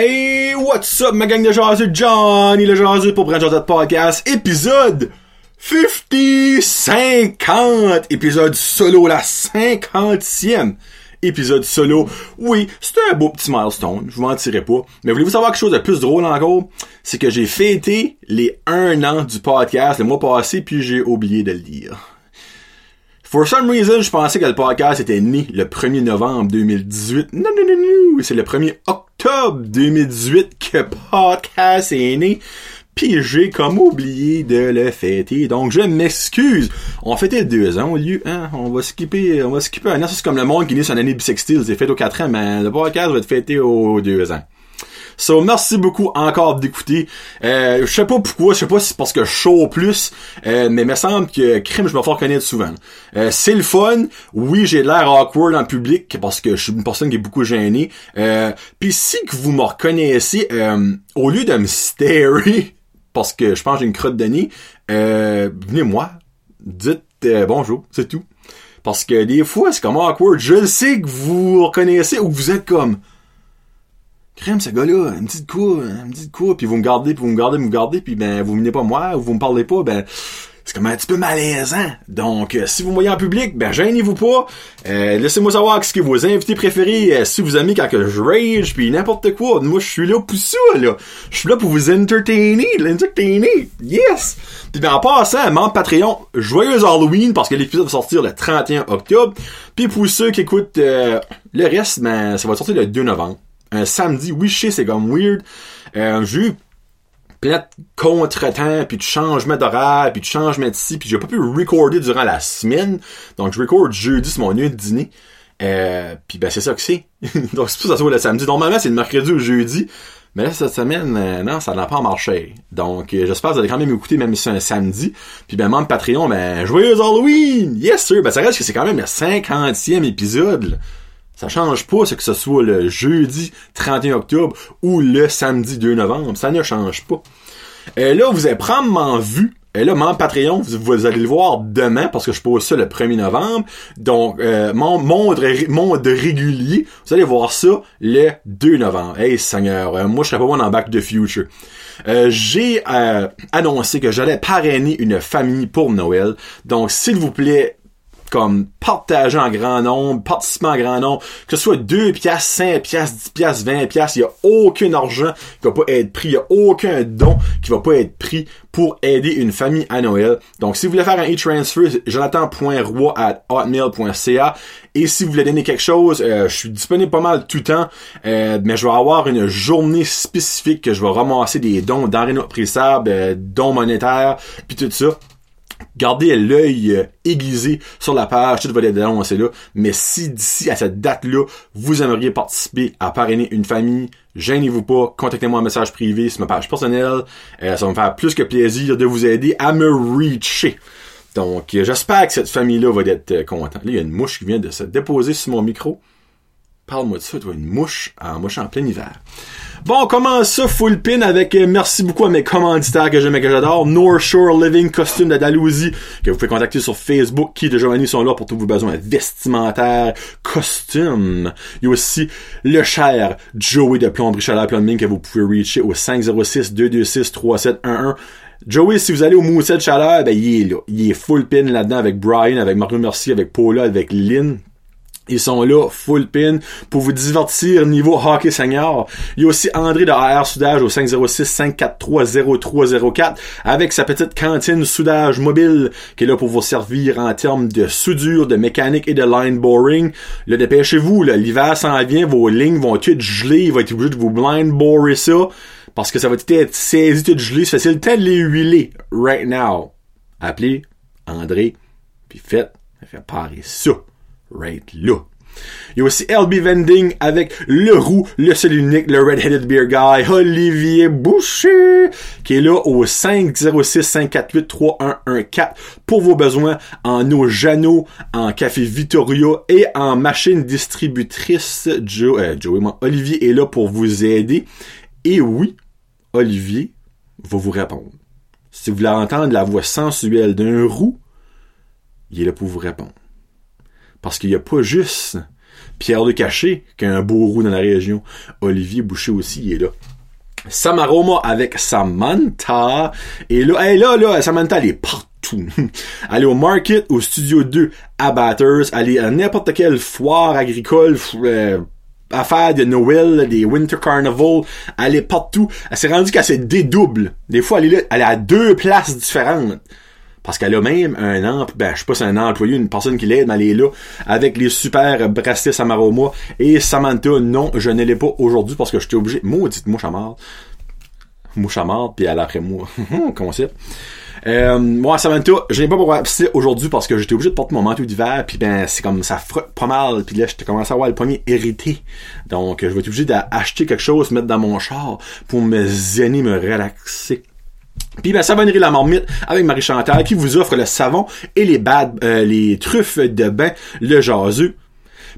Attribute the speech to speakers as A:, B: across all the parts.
A: Hey, what's up, ma gang de jaseux? Johnny le jaseux pour Brand Josette Podcast, épisode 50, 50, épisode solo, la 50e épisode solo. Oui, c'était un beau petit milestone, je vous mentirai pas. Mais voulez-vous savoir quelque chose de plus drôle encore? C'est que j'ai fêté les un an du podcast le mois passé, puis j'ai oublié de le dire. For some reason, je pensais que le podcast était né le 1er novembre 2018. Non, non, non, non. C'est le 1er octobre 2018 que podcast est né. Puis j'ai comme oublié de le fêter. Donc je m'excuse. On fêtait deux ans au lieu, hein. On va skipper, on va skipper un an. C'est comme le monde qui naît sur une année bissextile. C'est fait aux quatre ans, mais le podcast va être fêté aux deux ans. So, merci beaucoup encore d'écouter. Euh, je sais pas pourquoi, je sais pas si c'est parce que je show plus, euh, mais il me semble que crime, je me fais reconnaître souvent. Euh, c'est le fun. Oui, j'ai l'air awkward en public parce que je suis une personne qui est beaucoup gênée. Euh, Puis si que vous me reconnaissez, euh, au lieu de me starer, parce que je pense que j'ai une crotte de nez, euh, venez-moi, dites euh, bonjour, c'est tout. Parce que des fois, c'est comme awkward. Je le sais que vous reconnaissez ou que vous êtes comme crème ce gars-là, un petit coup, un petit coup, puis vous me gardez, puis vous me gardez, vous me gardez, puis ben vous venez pas moi, ou vous me parlez pas, ben c'est comme un petit peu malaisant. Donc, euh, si vous me voyez en public, ben gênez-vous pas. Euh, Laissez-moi savoir ce que vos invités préférés, euh, si vous aimez quand que je rage, puis n'importe quoi. Moi, je suis là pour ça, là. Je suis là pour vous entertainer, l'entertainer. Yes! Puis ben, en passant, membre Patreon, joyeux Halloween, parce que l'épisode va sortir le 31 octobre. Puis pour ceux qui écoutent euh, le reste, ben, ça va sortir le 2 novembre un samedi. Oui, je sais, c'est comme weird. J'ai eu plein de contretemps, puis de changements d'horaire, puis de changements d'ici, puis j'ai pas pu recorder durant la semaine. Donc, je record jeudi, c'est mon nuit de dîner. Euh, puis ben, c'est ça que c'est. Donc, c'est pour ça que ça soit le samedi. Normalement, c'est le mercredi ou jeudi. Mais là, cette semaine, euh, non, ça n'a pas marché. Donc, euh, j'espère que vous allez quand même écouter, même si c'est un samedi. Puis ben, membre Patreon, ben, joyeux Halloween! Yes, sir! Ben, ça reste que c'est quand même le 50e épisode. Ça change pas, c'est que ce soit le jeudi 31 octobre ou le samedi 2 novembre. Ça ne change pas. Et là, vous allez prendre en vue. Et là, mon Patreon, vous, allez le voir demain parce que je pose ça le 1er novembre. Donc, euh, mon monde, monde régulier, vous allez voir ça le 2 novembre. Hey Seigneur, euh, moi je serais pas bon dans Back to Future. Euh, j'ai euh, annoncé que j'allais parrainer une famille pour Noël. Donc, s'il vous plaît, comme partager en grand nombre, participer en grand nombre, que ce soit 2 piastres, 5 piastres, 10 piastres, 20 piastres, il y a aucun argent qui va pas être pris, il y a aucun don qui va pas être pris pour aider une famille à Noël. Donc, si vous voulez faire un e-transfer, jonathan.roi at hotmail.ca et si vous voulez donner quelque chose, euh, je suis disponible pas mal tout le temps, euh, mais je vais avoir une journée spécifique que je vais ramasser des dons non périssables, euh, dons monétaires, puis tout ça gardez l'œil euh, aiguisé sur la page, tout va être annoncé là. Mais si d'ici à cette date-là, vous aimeriez participer à parrainer une famille, gênez-vous pas, contactez-moi en message privé sur ma page personnelle. Euh, ça va me faire plus que plaisir de vous aider à me reacher. Donc, euh, j'espère que cette famille-là va être contente. Là, il y a une mouche qui vient de se déposer sur mon micro. Parle-moi de ça, toi, une mouche en mouche en plein hiver. Bon, on commence ça full pin avec euh, merci beaucoup à mes commanditaires que j'aime et que j'adore. North Shore Living Costume de Dalhousie que vous pouvez contacter sur Facebook qui de Giovanni sont là pour tous vos besoins vestimentaires, costumes. Il y a aussi le cher Joey de Plomberie Chaleur Plumbing que vous pouvez reacher au 506 226 3711. Joey, si vous allez au Mousset Chaleur, ben, il est là. Il est full pin là-dedans avec Brian, avec Mario Mercier, avec Paula, avec Lynn. Ils sont là, full pin, pour vous divertir niveau hockey senior. Il y a aussi André de AR Soudage au 506-543-0304 avec sa petite cantine soudage mobile qui est là pour vous servir en termes de soudure, de mécanique et de line boring. Là, dépêchez-vous, l'hiver s'en vient, vos lignes vont être gelées, il va être obligé de vous blind borer ça parce que ça va être saisi tout gelé. Ça fait le temps de les huiler right now. Appelez André, puis faites, faites parer ça right là. Il y a aussi LB Vending avec le roux, le seul unique, le Red-Headed Beer Guy, Olivier Boucher, qui est là au 506-548-3114 pour vos besoins en eau Jano, en café Vittoria et en machine distributrice. Joe, euh, Joey, Olivier est là pour vous aider. Et oui, Olivier va vous répondre. Si vous voulez entendre la voix sensuelle d'un roux, il est là pour vous répondre. Parce qu'il n'y a pas juste Pierre de Caché, qui a un beau roux dans la région. Olivier Boucher aussi, il est là. Samaroma avec Samantha. Et là, hey, là, là, Samantha, elle est partout. est au Market, au Studio 2, à Batters. Est à n'importe quelle foire agricole, euh, affaire de Noël, des Winter Carnival. Elle est partout. Elle s'est rendue qu'elle se dédouble. Des fois, elle est là, elle est à deux places différentes. Parce qu'elle a même un emploi, ben, je sais pas si c'est un employé, une personne qui l'aide, mais elle est là, avec les super bracelets Samaroma. Et Samantha, non, je ne l'ai pas aujourd'hui parce que j'étais obligé, maudite mouche à mort. Mouche à mort, puis elle après moi. Concept. Euh, moi, Samantha, je n'ai pas pour aujourd'hui parce que j'étais obligé de porter mon manteau d'hiver, puis ben, c'est comme, ça frotte pas mal, puis là, j'étais commencé à avoir le premier hérité. Donc, je vais être obligé d'acheter quelque chose, mettre dans mon char, pour me zenner, me relaxer. Puis ben, Savonnerie La Marmite avec Marie Chantal qui vous offre le savon et les bad, euh, les truffes de bain, le jaseux.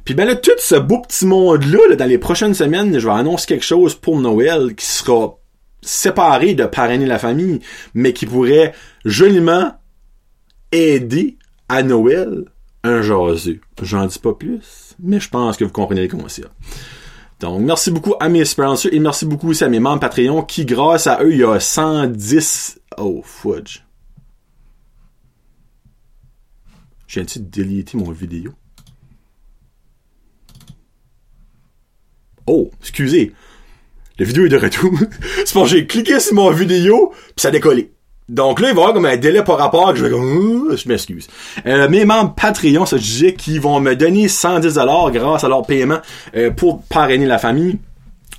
A: Puis ben là, tout ce beau petit monde-là, dans les prochaines semaines, je vais annoncer quelque chose pour Noël qui sera séparé de parrainer la famille, mais qui pourrait joliment aider à Noël un jaseux. J'en dis pas plus, mais je pense que vous comprenez le concept. Donc, merci beaucoup à mes sponsors et merci beaucoup aussi à mes membres Patreon qui, grâce à eux, il y a 110... Oh, fudge. J'ai de déliter mon vidéo? Oh, excusez. La vidéo est de retour. C'est pour j'ai cliqué sur mon vidéo, puis ça a décollé. Donc là, il va y avoir comme un délai par rapport que je vais comme, je m'excuse. Euh, mes membres Patreon, ça je disais, qui vont me donner 110$ grâce à leur paiement euh, pour parrainer la famille.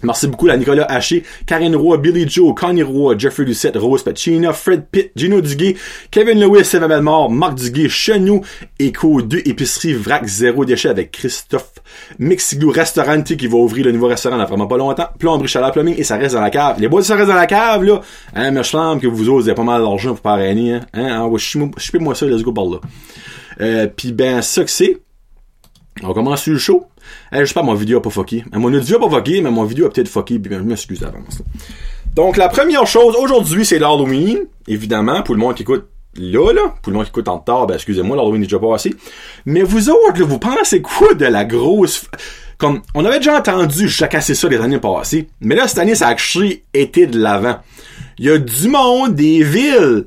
A: Merci beaucoup à Nicolas Haché, Karine Roy, Billy Joe, Connie Roy, Jeffrey Lucette, Rose Pacino, Fred Pitt, Gino Duguay, Kevin Lewis, Sylvain Belmore, Marc Duguay, Chenou, Echo 2, Épicerie Vrac Zéro Déchet avec Christophe, Mexiglou Restaurante qui va ouvrir le nouveau restaurant dans vraiment pas longtemps, Plomberie Chaleur Plumbing et ça reste dans la cave. Les bois ça reste dans la cave, là. Hein, mais je que vous osez pas mal d'argent pour parrainer, hein. hein ah, moi ça, let's go par là. Euh, pis ben, ça que c'est. On commence sur le show. je sais pas, mon vidéo a pas fucké. Mon audio a pas fucké, mais mon vidéo a peut-être fucké, puis je m'excuse d'avance. Donc, la première chose, aujourd'hui, c'est l'Halloween. Évidemment, pour le monde qui écoute là, là, pour le monde qui écoute en retard, ben, excusez-moi, l'Halloween est déjà passé. Mais vous autres, là, vous pensez quoi de la grosse... Comme, on avait déjà entendu jacasser ça les années passées, mais là, cette année, ça a actually été de l'avant. Il y a du monde, des villes,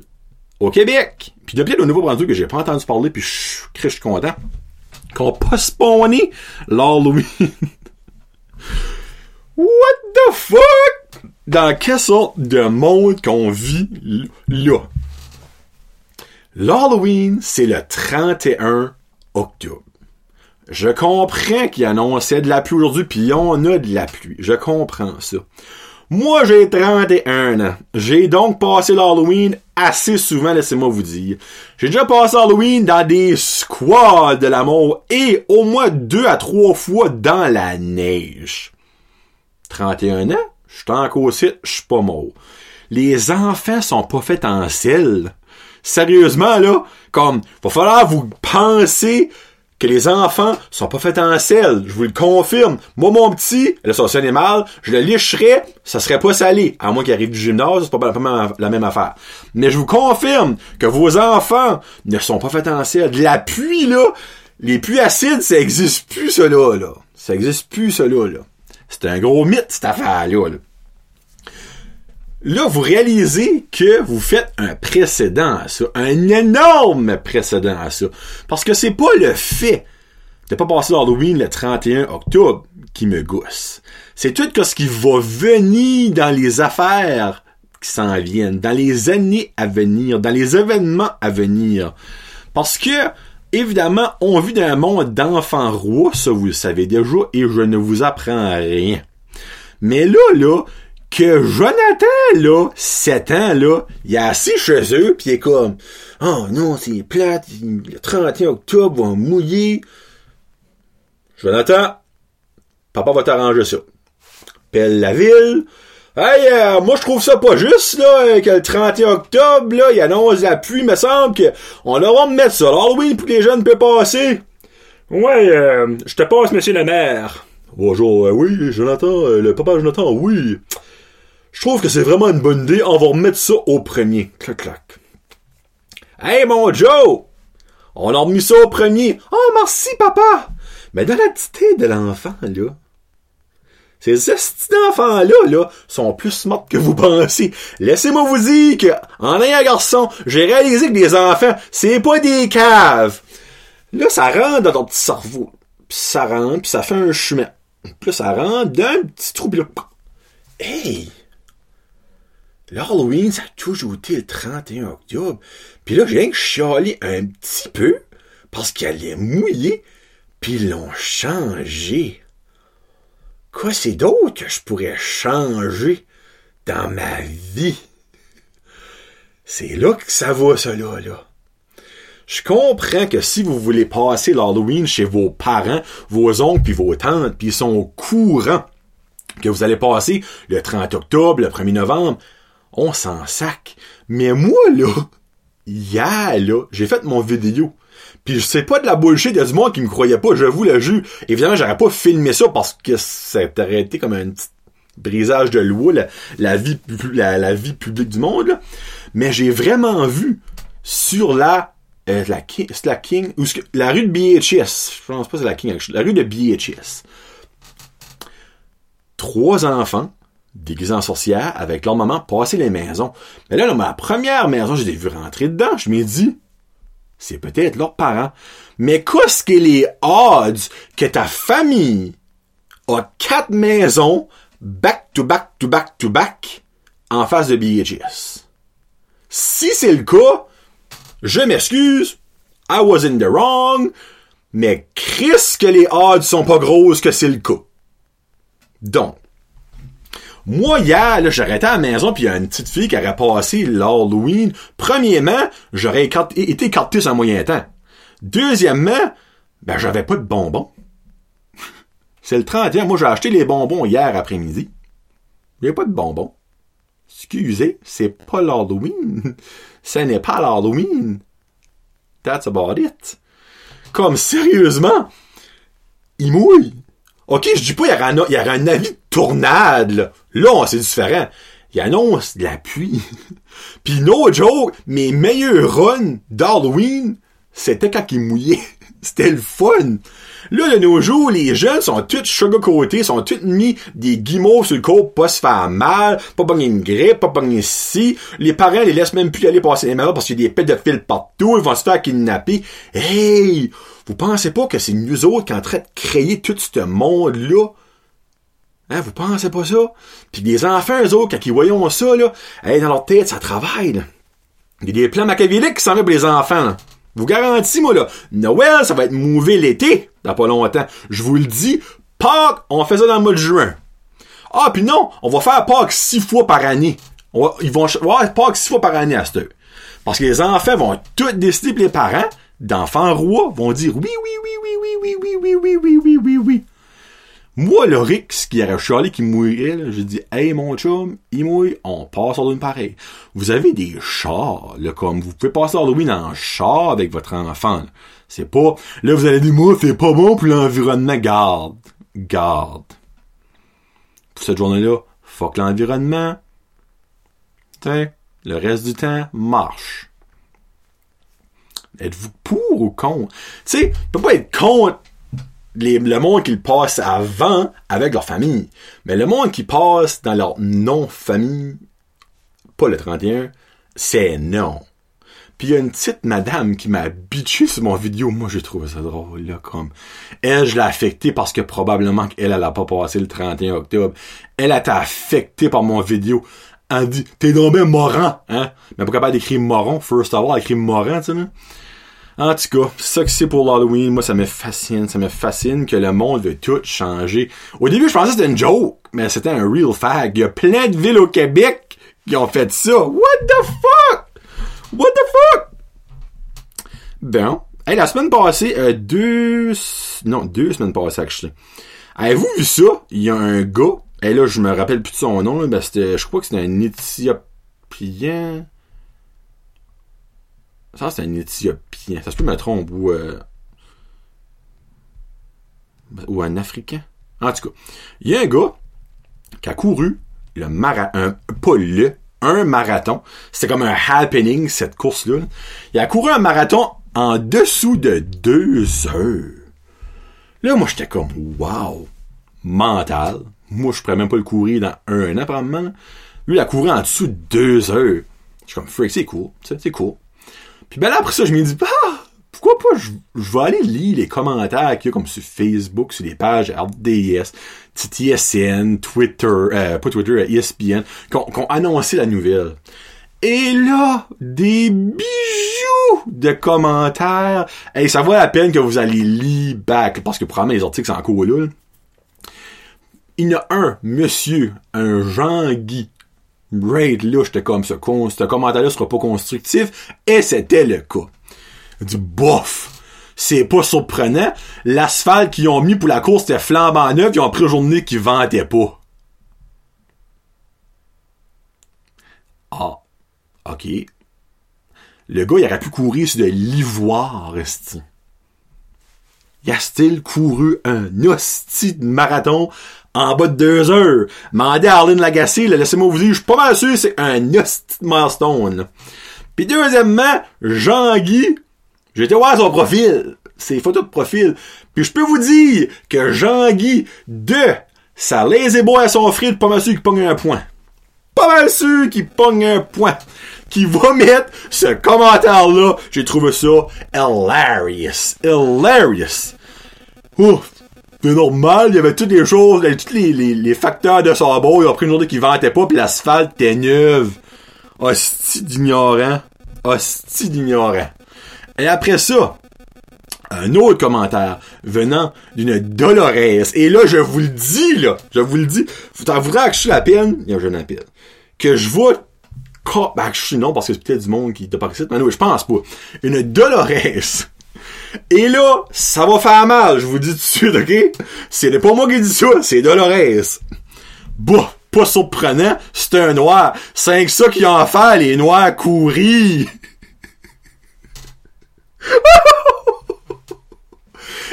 A: au Québec, puis depuis le Nouveau-Brunswick que j'ai pas entendu parler, puis je suis content qu'on postponé l'Halloween. What the fuck? Dans quelle sorte de monde qu'on vit là? L'Halloween, c'est le 31 octobre. Je comprends qu'il annonçait de la pluie aujourd'hui, puis on a de la pluie. Je comprends ça. Moi, j'ai 31 ans. J'ai donc passé l'Halloween assez souvent, laissez-moi vous dire. J'ai déjà passé Halloween dans des squads de la mort et au moins deux à trois fois dans la neige. 31 ans, je suis encore site, je suis pas mort. Les enfants sont pas faits en sel. Sérieusement, là, comme, va falloir vous penser que les enfants sont pas faits en sel. Je vous le confirme. Moi, mon petit, le sauce animal, je le licherais, ça serait pas salé. À moins qu'il arrive du gymnase, c'est pas la même affaire. Mais je vous confirme que vos enfants ne sont pas faits en sel. La pluie, là, les pluies acides, ça existe plus, cela, là. Ça existe plus, cela, là. C'est un gros mythe, cette affaire-là, là. Là, vous réalisez que vous faites un précédent à ça, un énorme précédent à ça. Parce que c'est pas le fait de pas passer l'Halloween le 31 octobre qui me gousse. C'est tout ce qui va venir dans les affaires qui s'en viennent, dans les années à venir, dans les événements à venir. Parce que, évidemment, on vit dans un monde d'enfants rois, ça vous le savez déjà, et je ne vous apprends rien. Mais là, là, que Jonathan, là, 7 ans, là, il est assis chez eux, pis il est comme, oh non, c'est plate, le 31 octobre va mouiller. Jonathan, papa va t'arranger ça. Pelle la ville. Hey, euh, moi je trouve ça pas juste, là, que le 31 octobre, là, il annonce la pluie, me semble que on leur me mettre ça. oui, pour que les jeunes peuvent passer. Ouais, euh, je te passe, monsieur le maire. Bonjour, euh, oui, Jonathan, le papa Jonathan, oui. Je trouve que c'est vraiment une bonne idée. On va remettre ça au premier. Clac, clac. Hey, mon Joe! On a remis ça au premier. Oh, merci, papa! Mais dans la tête de l'enfant, là, ces petits enfants-là, là, sont plus smart que vous pensez. Laissez-moi vous dire que, en ayant un garçon, j'ai réalisé que les enfants, c'est pas des caves. Là, ça rentre dans ton petit cerveau. Puis ça rentre, puis ça fait un chemin. Puis là, ça rentre d'un petit trou, là. Hey! L'Halloween, ça a toujours été le 31 octobre. Puis là, j'ai rien que chialé un petit peu parce qu'il allait mouiller, puis ils l'ont changé. Quoi c'est d'autre que je pourrais changer dans ma vie? C'est là que ça va, ça là, là. Je comprends que si vous voulez passer l'Halloween chez vos parents, vos oncles puis vos tantes, puis ils sont au courant que vous allez passer le 30 octobre, le 1er novembre, on s'en sac. Mais moi, là, hier, là, j'ai fait mon vidéo. Puis c'est pas de la bullshit, il du monde qui me croyait pas, je vous le jure. Évidemment, j'aurais pas filmé ça parce que ça aurait été comme un petit brisage de loi, la, vie, publique du monde. Mais j'ai vraiment vu sur la euh, la King, la King, ou la rue de BHS, je pense pas c'est la King, la rue de BHS. Trois enfants, déguisés en sorcières, avec leur maman, passer les maisons. Mais là, dans ma première maison, j'ai vu rentrer dedans, je m'ai dit, c'est peut-être leurs parents. Mais qu'est-ce que les odds que ta famille a quatre maisons back to back to back to back en face de BHS? Si c'est le cas, je m'excuse, I was in the wrong, mais Chris que les odds sont pas grosses que c'est le cas. Donc, moi, hier, là, j'aurais à la maison, puis il y a une petite fille qui aurait passé l'Halloween. Premièrement, j'aurais été écarté sans moyen temps. Deuxièmement, ben, j'avais pas de bonbons. C'est le 31. Moi, j'ai acheté les bonbons hier après-midi. A pas de bonbons. Excusez, c'est pas l'Halloween. Ce n'est pas l'Halloween. That's about it. Comme sérieusement, il mouille. Ok, je dis pas, il y aura un, il y un avis de tournade, là. Là, c'est différent. Il annonce de la pluie. Puis no joke, mes meilleurs runs d'Halloween, c'était quand il mouillait. C'était le fun. Là, de nos jours, les jeunes sont tous sugar-coatés, sont tous mis des guimauves sur le corps pour pas se faire mal, pas pogner une grippe, pas pogner ci. Les parents les laissent même plus aller passer les mains parce qu'il y a des de fil partout, ils vont se faire kidnapper. Hey! Vous pensez pas que c'est nous autres qui en train de créer tout ce monde-là? Hein, vous pensez pas ça? Puis les enfants, eux autres, quand ils voyons ça, là, hey, dans leur tête, ça travaille, là. Il y a des plans machiavéliques qui s'en pour les enfants, là. Vous garantis, moi, là, Noël, ça va être mauvais l'été, dans pas longtemps. Je vous le dis, Pâques, on fait ça dans le mois de juin. Ah, puis non, on va faire Pâques six fois par année. ils vont faire Pâques six fois par année à ce Parce que les enfants vont tout décider, les parents, d'enfants rois, vont dire oui, oui, oui, oui, oui, oui, oui, oui, oui, oui, oui, oui, oui. Moi, le Rix qui aurait chialé qui mouillerait, j'ai dit, hey, mon chum, il mouille, on passe Halloween pareil. Vous avez des chars, là, comme, vous pouvez passer Halloween en char avec votre enfant. C'est pas, là, vous allez dire, moi, c'est pas bon pour l'environnement. Garde. Garde. Pour cette journée-là, fuck l'environnement. Tiens, le reste du temps, marche. Êtes-vous pour ou contre? Tu sais, peut pas être contre le monde qui passe avant avec leur famille. Mais le monde qui passe dans leur non-famille, pas le 31, c'est non. Puis il y a une petite madame qui m'a bitché sur mon vidéo. Moi, j'ai trouvé ça drôle, là, comme. Elle, je l'ai affectée parce que probablement qu'elle, elle pas passé le 31 octobre. Elle a été affectée par mon vidéo. Elle dit, t'es bien moran, hein? Mais pas d'écrire moron? First of all, écrit moran, tu sais, en tout cas, ça que c'est pour l'Halloween, moi ça me fascine, ça me fascine que le monde veut tout changer. Au début, je pensais que c'était une joke, mais c'était un real fact. Il y a plein de villes au Québec qui ont fait ça. What the fuck? What the fuck? Bon. Hey, la semaine passée, euh, deux... Non, deux semaines passées, actually. Avez-vous vu ça? Il y a un gars, et là, je me rappelle plus de son nom, c'était, je crois que c'était un Éthiopien. Ça, c'est un Éthiopien. Ça se peut me tromper ou, euh, ou un Africain. En tout cas, il y a un gars qui a couru le marathon, pas un marathon. C'était comme un happening, cette course-là. Il a couru un marathon en dessous de deux heures. Là, moi, j'étais comme, wow, mental. Moi, je pourrais même pas le courir dans un an, probablement. Lui, il a couru en dessous de deux heures. Je suis comme, freak, c'est cool, c'est cool. Puis ben là, après ça, je me dis, ah, pourquoi pas, je, vais aller lire les commentaires qu'il y a comme sur Facebook, sur les pages RDS, TTSN, Twitter, euh, pas Twitter, ESPN, qui ont, annoncé la nouvelle. Et là, des bijoux de commentaires. Et ça vaut la peine que vous allez lire back, parce que probablement les articles sont encore là. Il y a un monsieur, un Jean-Guy, Raid, là, j'étais comme ça. Ce commentaire-là sera pas constructif. Et c'était le cas. Du bof. C'est pas surprenant. L'asphalte qu'ils ont mis pour la course était flambant neuf. Ils ont pris une journée qui ventait pas. Ah. OK. Le gars, il aurait pu courir sur de l'ivoire. Il a-t-il couru un hostie marathon en bas de deux heures. Mandez à Arlene Lagacé, laissez-moi vous dire, je suis pas mal sûr, c'est un hostie milestone. Puis deuxièmement, Jean-Guy, été voir son profil, ses photos de profil. Puis je peux vous dire que Jean-Guy, de sa lazy boy à son frère, pas mal sûr qu'il pogne un point. Pas mal sûr qu'il pogne un point qui va mettre ce commentaire-là. J'ai trouvé ça hilarious. Hilarious. Ouf. C'est normal, il y avait toutes les choses, tous les, les, les facteurs de sabot. Il a pris une journée qui ventait pas, puis l'asphalte était neuve. Hostie d'ignorant. Hostie d'ignorant. Et après ça, un autre commentaire venant d'une Dolores. Et là, je vous le dis, là, je vous le dis, vous t'avouerez que je suis la peine, il y a un jeune appel, que je vois ben, je suis non, parce que c'est peut-être du monde qui t'a pas mais non, je pense pas. Une Dolores. Et là, ça va faire mal, je vous dis tout de suite, ok? C'est pas moi qui dis ça, c'est Dolores. Bah, pas surprenant, c'est un noir. C'est ça qui en fait les noirs courir.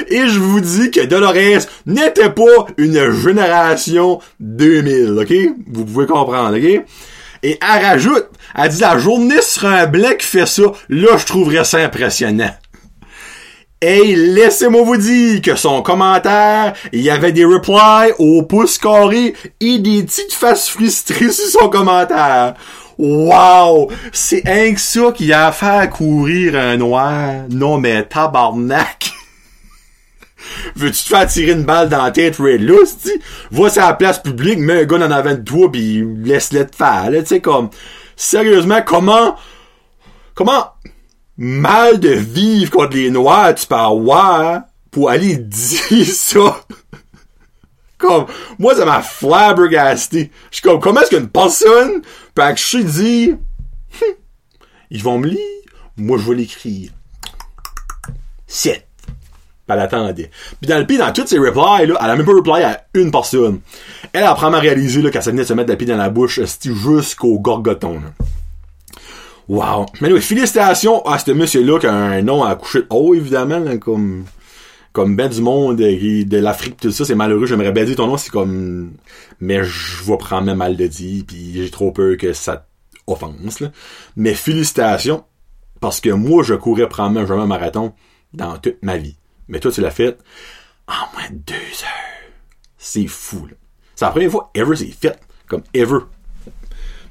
A: Et je vous dis que Dolores n'était pas une génération 2000, ok? Vous pouvez comprendre, ok? Et elle rajoute, elle dit la journée sera un blanc qui fait ça, là je trouverais ça impressionnant. Et laissez-moi vous dire que son commentaire, il y avait des replies au pouce carré et des petites faces frustrées sur son commentaire. Wow! C'est un que ça qui a fait courir un noir. Non mais tabarnak! Veux-tu te faire tirer une balle dans la tête, Red Loose, Va sur la place publique, mets un gars en avant de toi, pis laisse-le te faire, là, tu sais, comme, sérieusement, comment, comment mal de vivre contre les Noirs tu peux avoir pour aller dire ça? comme, moi, ça m'a flabbergasté. Je suis comme, comment est-ce qu'une personne peut je dire, hum, ils vont me lire, moi, je vais l'écrire. C'est elle attendait. Puis dans le pire, dans toutes ses replies, là, elle a même pas reply à une personne. Elle a vraiment réalisé là, qu'elle venait de se mettre la pied dans la bouche jusqu'au gorgoton. Wow. Mais oui, félicitations à ce monsieur-là qui a un nom à coucher haut, évidemment, comme comme ben du monde de l'Afrique tout ça, c'est malheureux, j'aimerais bien dire ton nom, c'est comme mais je vais prendre mal de dire puis j'ai trop peur que ça offense là. Mais félicitations parce que moi je courais probablement jamais un marathon dans toute ma vie. Mais toi, tu l'as fait en moins de deux heures. C'est fou, là. C'est la première fois ever c'est fait. Comme ever.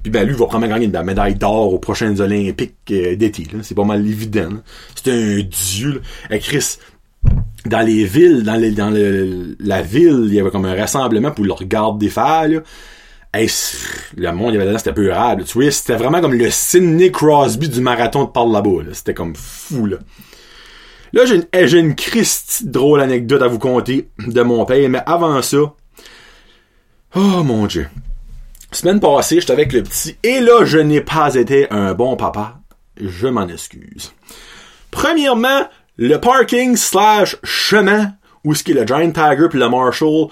A: Puis ben lui va probablement gagner la médaille d'or aux prochaines Olympiques euh, d'été. C'est pas mal évident. C'est un dieu. Là. Chris, dans les villes, dans, le, la ville, il y avait comme un rassemblement pour le regard des faire. Là. le monde, il y avait c'était peu rare. Tu vois, c'était vraiment comme le Sidney Crosby du marathon de par. Là. C'était comme fou. là. Là, j'ai une, eh, une drôle anecdote à vous conter de mon père, mais avant ça, oh mon dieu. Semaine passée, j'étais avec le petit, et là, je n'ai pas été un bon papa. Je m'en excuse. Premièrement, le parking slash chemin où ce qui est le Giant Tiger puis le Marshall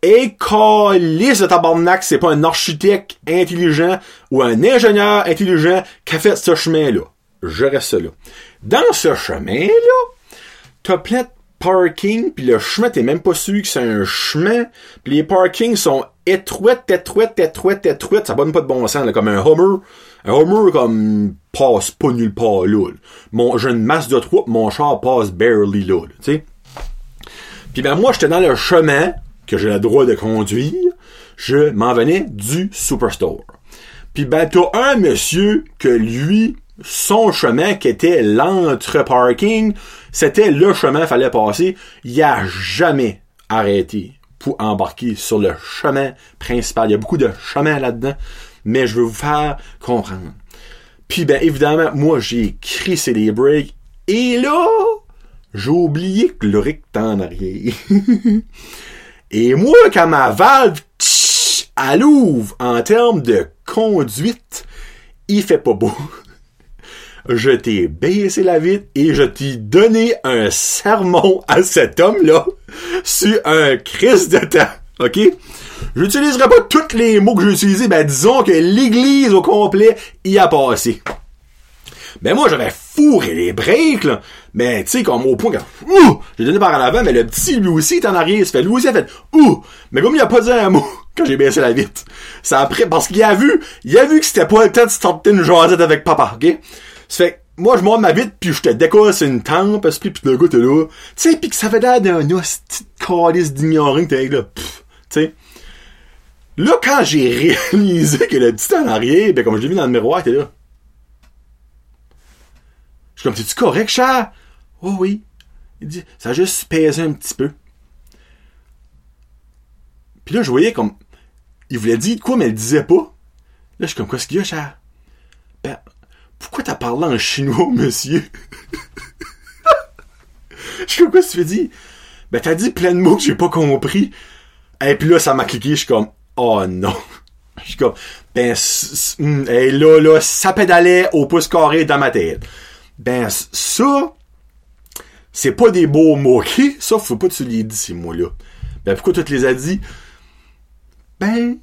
A: est calé ce tabarnak, c'est pas un architecte intelligent ou un ingénieur intelligent qui a fait ce chemin-là. Je reste là. Dans ce chemin-là, t'as plein de parking, puis le chemin, t'es même pas sûr que c'est un chemin, puis les parkings sont étroites, étroites, étroites, étroites, ça donne pas de bon sens, là, comme un Hummer. Un Hummer, comme, passe pas nulle part là. Mon, j'ai une masse de trous, mon char passe barely là, tu. Puis ben moi, j'étais dans le chemin que j'ai le droit de conduire. Je m'en venais du Superstore. Puis ben t'as un monsieur que lui, son chemin qui était l'entre-parking, c'était le chemin fallait passer. Il a jamais arrêté pour embarquer sur le chemin principal. Il y a beaucoup de chemins là-dedans, mais je veux vous faire comprendre. Puis ben évidemment, moi j'ai crissé les breaks et là, j'ai oublié que le en arrière. et moi, quand ma valve tch, elle ouvre en termes de conduite, il fait pas beau. Je t'ai baissé la vitre et je t'ai donné un sermon à cet homme-là sur un crise de temps. OK? J'utiliserai pas tous les mots que j'ai utilisés, ben disons que l'église au complet y a passé. Ben moi j'avais fourré les breaks, là. Mais tu sais, comme au point que Ouh! J'ai donné par en avant, mais le petit lui aussi est en arrière. Il fait lui aussi a fait Ouh! Mais comme il a pas dit un mot quand j'ai baissé la vitre. Ça après parce qu'il a vu, il a vu que c'était pas le temps de starter une jasette avec papa, ok? Ça fait moi je monte ma vitre puis je te décolle sur une tempe que puis le gars t'es là. Tu sais, puis que ça fait l'air d'un hostie calice d'ignorant que t'es là. Tu sais. Là, quand j'ai réalisé que le petit en arrière, ben comme je l'ai vu dans le miroir, t'es là. Je suis comme, c'est-tu correct, cher? Oh oui. Il dit, ça a juste pesé un petit peu. Puis là, je voyais comme, il voulait dire quoi, mais il disait pas. Là, je suis comme, quoi ce qu'il y a, cher? Pourquoi t'as parlé en chinois, monsieur? je comme, quoi tu fais dire? Ben, t'as dit plein de mots que j'ai pas compris. Et puis là, ça m'a cliqué, je suis comme, oh non. Je suis comme, ben, hmm, et là, là, ça pédalait au pouce carré dans ma tête. Ben, ça, c'est pas des beaux mots, ok? Ça, faut pas que tu les dis, ces mots-là. Ben, pourquoi tu te les as dit? Ben,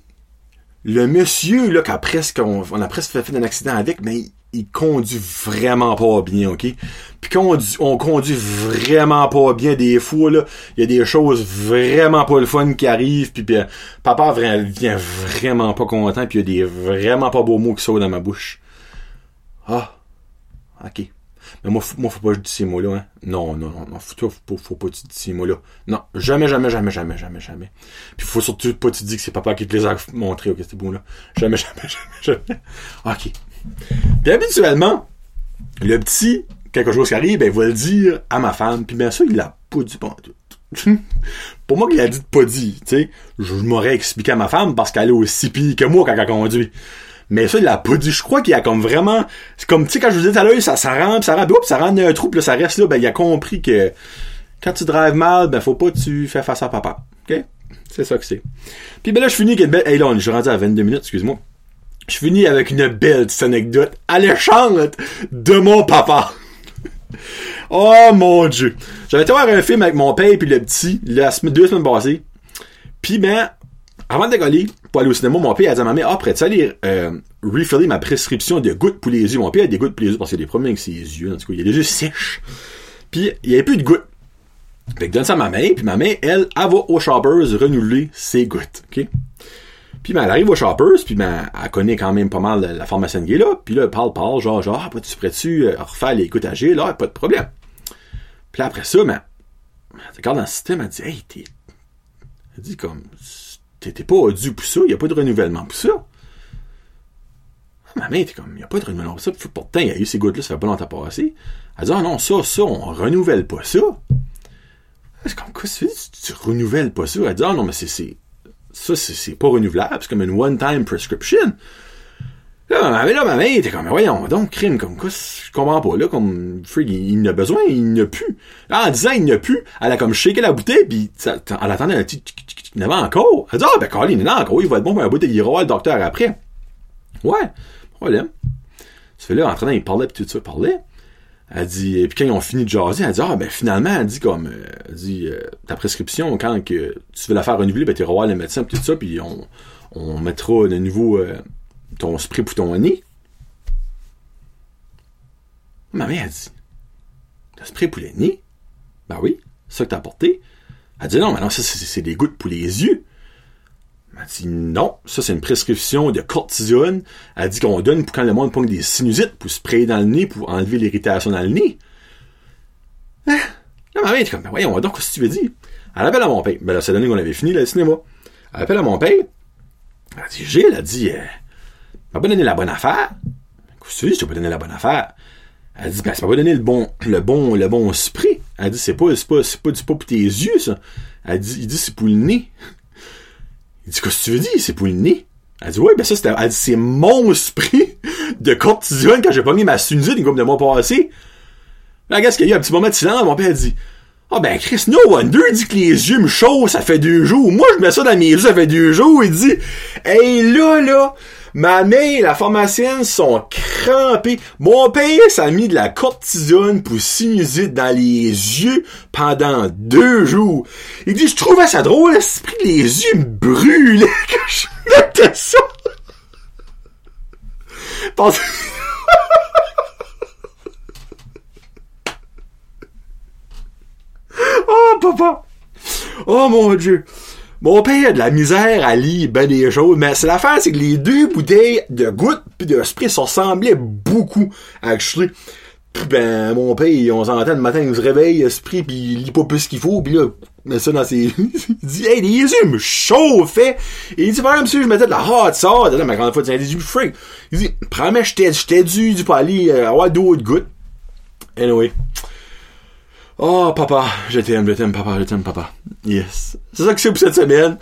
A: le monsieur, là, qu'a presque, on, a presque fait un accident avec, ben, il, conduit vraiment pas bien, ok? Puis quand on, conduit vraiment pas bien des fois, là, il y a des choses vraiment pas le fun qui arrivent, puis, euh, papa vient vraiment pas content, puis il y a des vraiment pas beaux mots qui sortent dans ma bouche. Ah, ok. Mais moi, moi, faut pas que je dise ces mots-là, hein. Non, non, non, non. Faut, faut, pas que tu dis ces mots-là. Non, jamais, jamais, jamais, jamais, jamais, jamais. Puis faut surtout pas te dire que c'est papa qui te les a montrés, ok, ces mots-là. Jamais, jamais, jamais, jamais. Ok. Puis habituellement, le petit, quelque chose qui arrive, ben, il va le dire à ma femme, puis bien ça, il l'a pas dit pas tout. Pour moi qu'il a dit pas dit, tu sais, je m'aurais expliqué à ma femme parce qu'elle est aussi pire que moi quand elle conduit. Mais ça, il l'a pas dit. Je crois qu'il a comme vraiment, c'est comme, tu sais, quand je vous disais à l'heure, ça, ça rentre, ça rentre, ça rentre un trou, pis là, ça reste là, ben, il a compris que quand tu drives mal, ben, faut pas que tu fais face à papa. OK? C'est ça que c'est. Puis ben là, je finis avec une belle, hey là, je suis rendu à 22 minutes, excuse-moi. Je finis avec une belle petite anecdote alléchante de mon papa. oh mon dieu. J'avais été voir un film avec mon père et le petit, deux semaines passées. Puis ben, avant de décoller, pour aller au cinéma, mon père a dit à ma mère, ah, après, tu aller euh, refiller ma prescription de gouttes pour les yeux? Mon père a des gouttes pour les yeux parce qu'il a des problèmes avec ses yeux. En tout cas, il a les yeux sèches. Puis, il n'y avait plus de gouttes. Fait que donne ça à ma mère, puis ma mère, elle, elle va au Shoppers renouveler ses gouttes. OK? Puis ben, elle arrive au Shoppers, puis ben, elle connaît quand même pas mal la pharmacienne qui est là. Puis là, elle parle, parle, genre, genre, ah, tu pourrais-tu euh, refaire les G, là, pas de problème. Puis après ça, ben, elle regarde dans le système, elle dit, hey, t'es... Elle dit comme, t'étais pas dû pour ça, il a pas de renouvellement pour ça. Ma mère était comme, il n'y a pas de renouvellement pour ça. Pourtant, il y a eu ces gouttes-là, ça fait pas longtemps passé. Elle dit, ah non, ça, ça, on renouvelle pas ça. C'est comme, quoi, tu, tu renouvelles pas ça? Elle dit, ah non, mais c'est, ça, c'est pas renouvelable, c'est comme une one-time prescription. Là, ma, là, ma mère était comme, voyons, donc, crime, comme quoi, je comprends pas, là, comme, frig, il, il n'a besoin, il n'a plus. Là, en disant, il n'a plus, elle a comme shaké la bouteille, puis elle attendait un petit, il en encore. Elle dit, ah, ben, Colin, il en a encore, il va être bon pour un bout, il ira le docteur après. Ouais, problème. Ça fait là, en train, il parlait, puis tout ça, parlait. Elle dit, et puis quand ils ont fini de jaser, elle dit, ah, ben, finalement, elle dit comme, euh, elle dit, euh, ta prescription, quand que tu veux la faire renouveler, ben, tu iras voir le médecin, puis tout ça, puis on, on mettra de nouveau, euh, ton spray pour ton nez. Ma mère a dit, t'as spray pour le nez? Ben oui, ça que t'as apporté. Elle dit non, mais non, ça c'est des gouttes pour les yeux. Elle dit non, ça c'est une prescription de cortisone. Elle dit qu'on donne pour quand le monde pogne des sinusite pour sprayer dans le nez pour enlever l'irritation dans le nez. Hein? Là, ma mère est comme, ben voyons donc, qu'est-ce que tu veux dire? Elle appelle à mon père. Ben là, c'est l'année qu'on avait fini le cinéma. Elle appelle à mon père. Elle dit, Gilles, elle dit, euh, m'a pas donné la bonne affaire. Qu'est-ce que je t'ai pas donné la bonne affaire? Elle dit, ben, c'est pas donné le bon, le bon, le bon esprit. Elle dit, c'est pas, c'est pas, c'est pas, c'est pas pour tes yeux, ça. Elle dit, il dit, c'est pour le nez. Il dit, qu'est-ce que tu veux dire? C'est pour le nez. Elle dit, ouais, ben ça, c'était, elle dit, c'est mon esprit de cortisone quand j'ai pogné ma sinusite une couple de mois passés. Qu'est-ce qu'il y a eu un petit moment de silence, mon père dit, ah ben Chris, no wonder dit que les yeux me chauffent, ça fait deux jours. Moi, je mets ça dans mes yeux, ça fait deux jours. Il dit, hey là, là, Ma mère la pharmacienne sont crampées. Mon père s'est mis de la cortisone pour sinusite dans les yeux pendant deux jours. Il dit, je trouvais ça drôle, l'esprit, les yeux me brûlaient quand je mettais ça. oh, papa! Oh, mon Dieu! Mon père a de la misère à lire ben des choses, mais c'est l'affaire, c'est que les deux bouteilles de gouttes pis de spray se ressemblaient beaucoup, actually. Pis ben, mon père, on s'entend le matin, il se réveille, esprit, pis il lit pas plus qu'il faut, pis là, met ça dans ses... il dit, hey, les yeux me chauffaient! Et il dit, par exemple, si je mettais de la hot sauce, là, ma grande fois, il dit, du freak. Il dit, prends-moi, j'étais, dû, du pas aller, euh, avoir de gouttes. Anyway. Oh, papa, je t'aime, je t'aime, papa, je t'aime, papa. Yes. C'est ça que c'est pour cette semaine.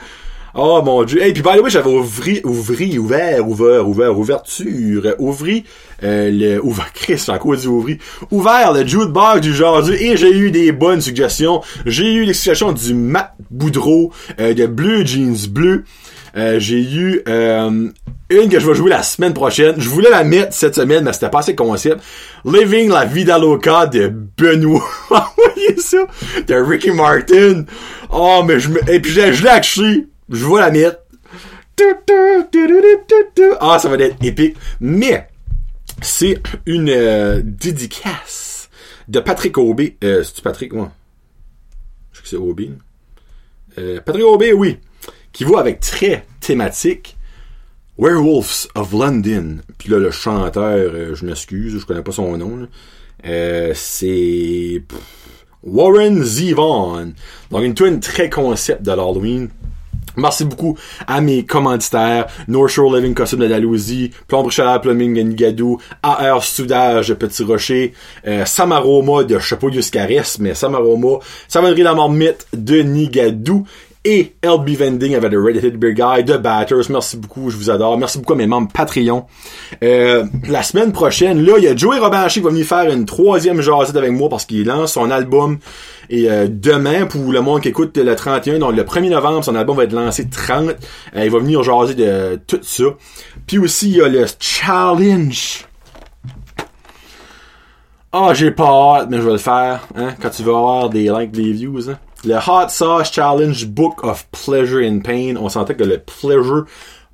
A: Oh mon dieu. Hey, puis by the way, j'avais ouvri, ouvri, ouvert, ouvert, ouvert, ouverture, ouvri, euh, le, ouvert, Chris, à quoi dit ouvri? Ouvert le jukebox du genre et j'ai eu des bonnes suggestions. J'ai eu des suggestions du Matt Boudreau, euh, de Bleu Jeans Bleu. Euh, j'ai eu euh, une que je vais jouer la semaine prochaine. Je voulais la mettre cette semaine, mais c'était pas assez concept. Living la Vida Loca de Benoît. voyez ça? De Ricky Martin. Oh, mais je me... Et puis je l'ai acheté. Je vais la mettre. Ah, ça va être épique. Mais, c'est une euh, dédicace de Patrick Aubé. Euh, c'est-tu Patrick, moi? Je sais que c'est Aubé? Euh, Patrick Aubé, oui qui va avec très thématique. Werewolves of London. Puis là, le chanteur, euh, je m'excuse, je connais pas son nom. Euh, c'est Warren Zevon. Donc une twin très concept de l'Halloween. Merci beaucoup à mes commanditaires, North Shore Living Costume de Dalhousie, Plombre Chaleur Plumbing de Nigadou, AR Soudage de Petit Rocher, euh, Samaroma de Chapeau Yuscaris, mais Samaroma, Savonnerie la Marmite de Nigadou, et LB Vending avec le Reddit Beer Guy, The Batters. Merci beaucoup, je vous adore. Merci beaucoup à mes membres Patreon. Euh, la semaine prochaine, là, il y a Joey Robin qui va venir faire une troisième jasette avec moi parce qu'il lance son album. Et euh, demain, pour le monde qui écoute le 31, donc le 1er novembre, son album va être lancé 30. Euh, il va venir jaser de tout ça. Puis aussi, il y a le challenge. Ah, j'ai pas hâte, mais je vais le faire, hein, quand tu vas avoir des likes, des views, hein. Le Hot Sauce Challenge Book of Pleasure and Pain. On sentait que le pleasure,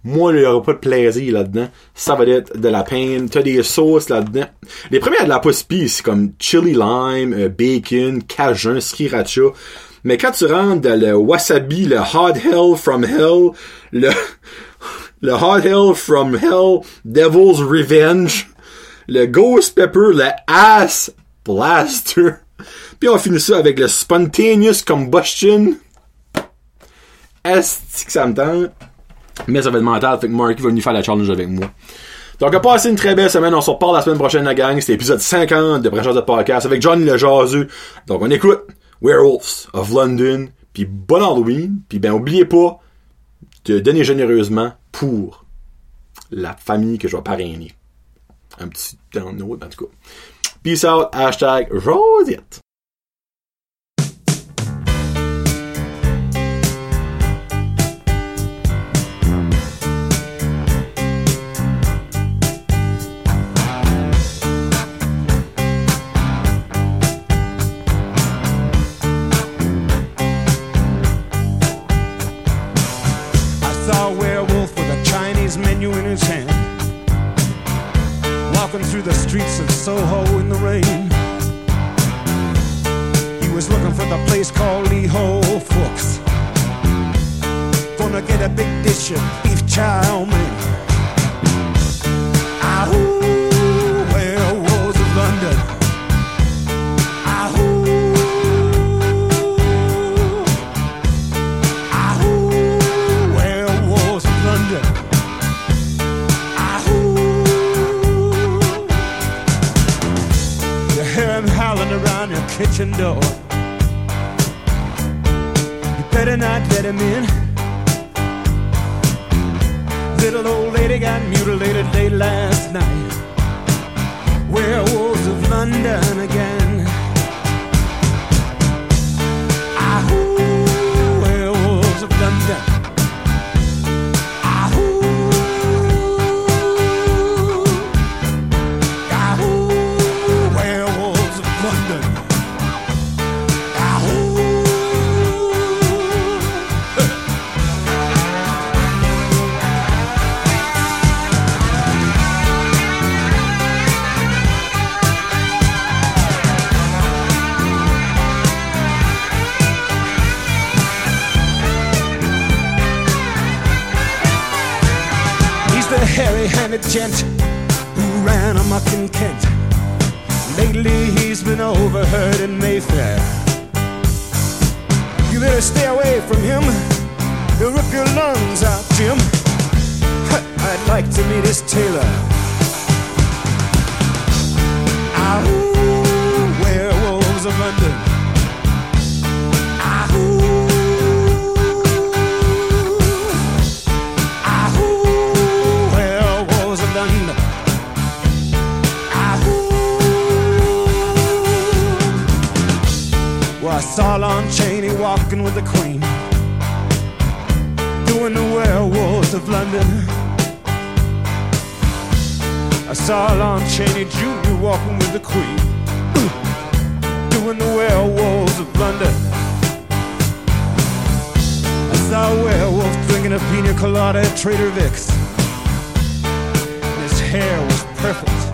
A: moi, il n'y aura pas de plaisir là-dedans. Ça va être de la peine. Tu as des sauces là-dedans. Les premières de la post c'est comme chili lime, euh, bacon, cajun, sriracha. Mais quand tu rentres dans le wasabi, le hot hell from hell, le, le hot hell from hell, devil's revenge, le ghost pepper, le ass blaster, puis on finit ça avec le Spontaneous Combustion. Est-ce que ça me tente? Mais ça va être mental, fait que Marky va venir faire la challenge avec moi. Donc, passé une très belle semaine. On se reparle la semaine prochaine, la gang. C'était l'épisode 50 de Branchage de Podcast avec Johnny le Jaseux. Donc, on écoute Werewolves of London. Puis, bon Halloween. Puis, ben, oubliez pas de donner généreusement pour la famille que je vais parrainer. Un petit download, en tout cas. Peace out. Hashtag Rosette. Streets of Soho in the rain. He was looking for the place called Lee Ho Fooks. Gonna get a big dish of beef chow mein.
B: Door. You better not let him in. Little old lady got mutilated late last night. Werewolves of London again. Saw Lon Chaney walking with the Queen, doing the werewolves of London. I saw Lon Chaney Jr. walking with the Queen, doing the werewolves of London. I saw a werewolf drinking a pina colada at Trader Vic's. His hair was perfect.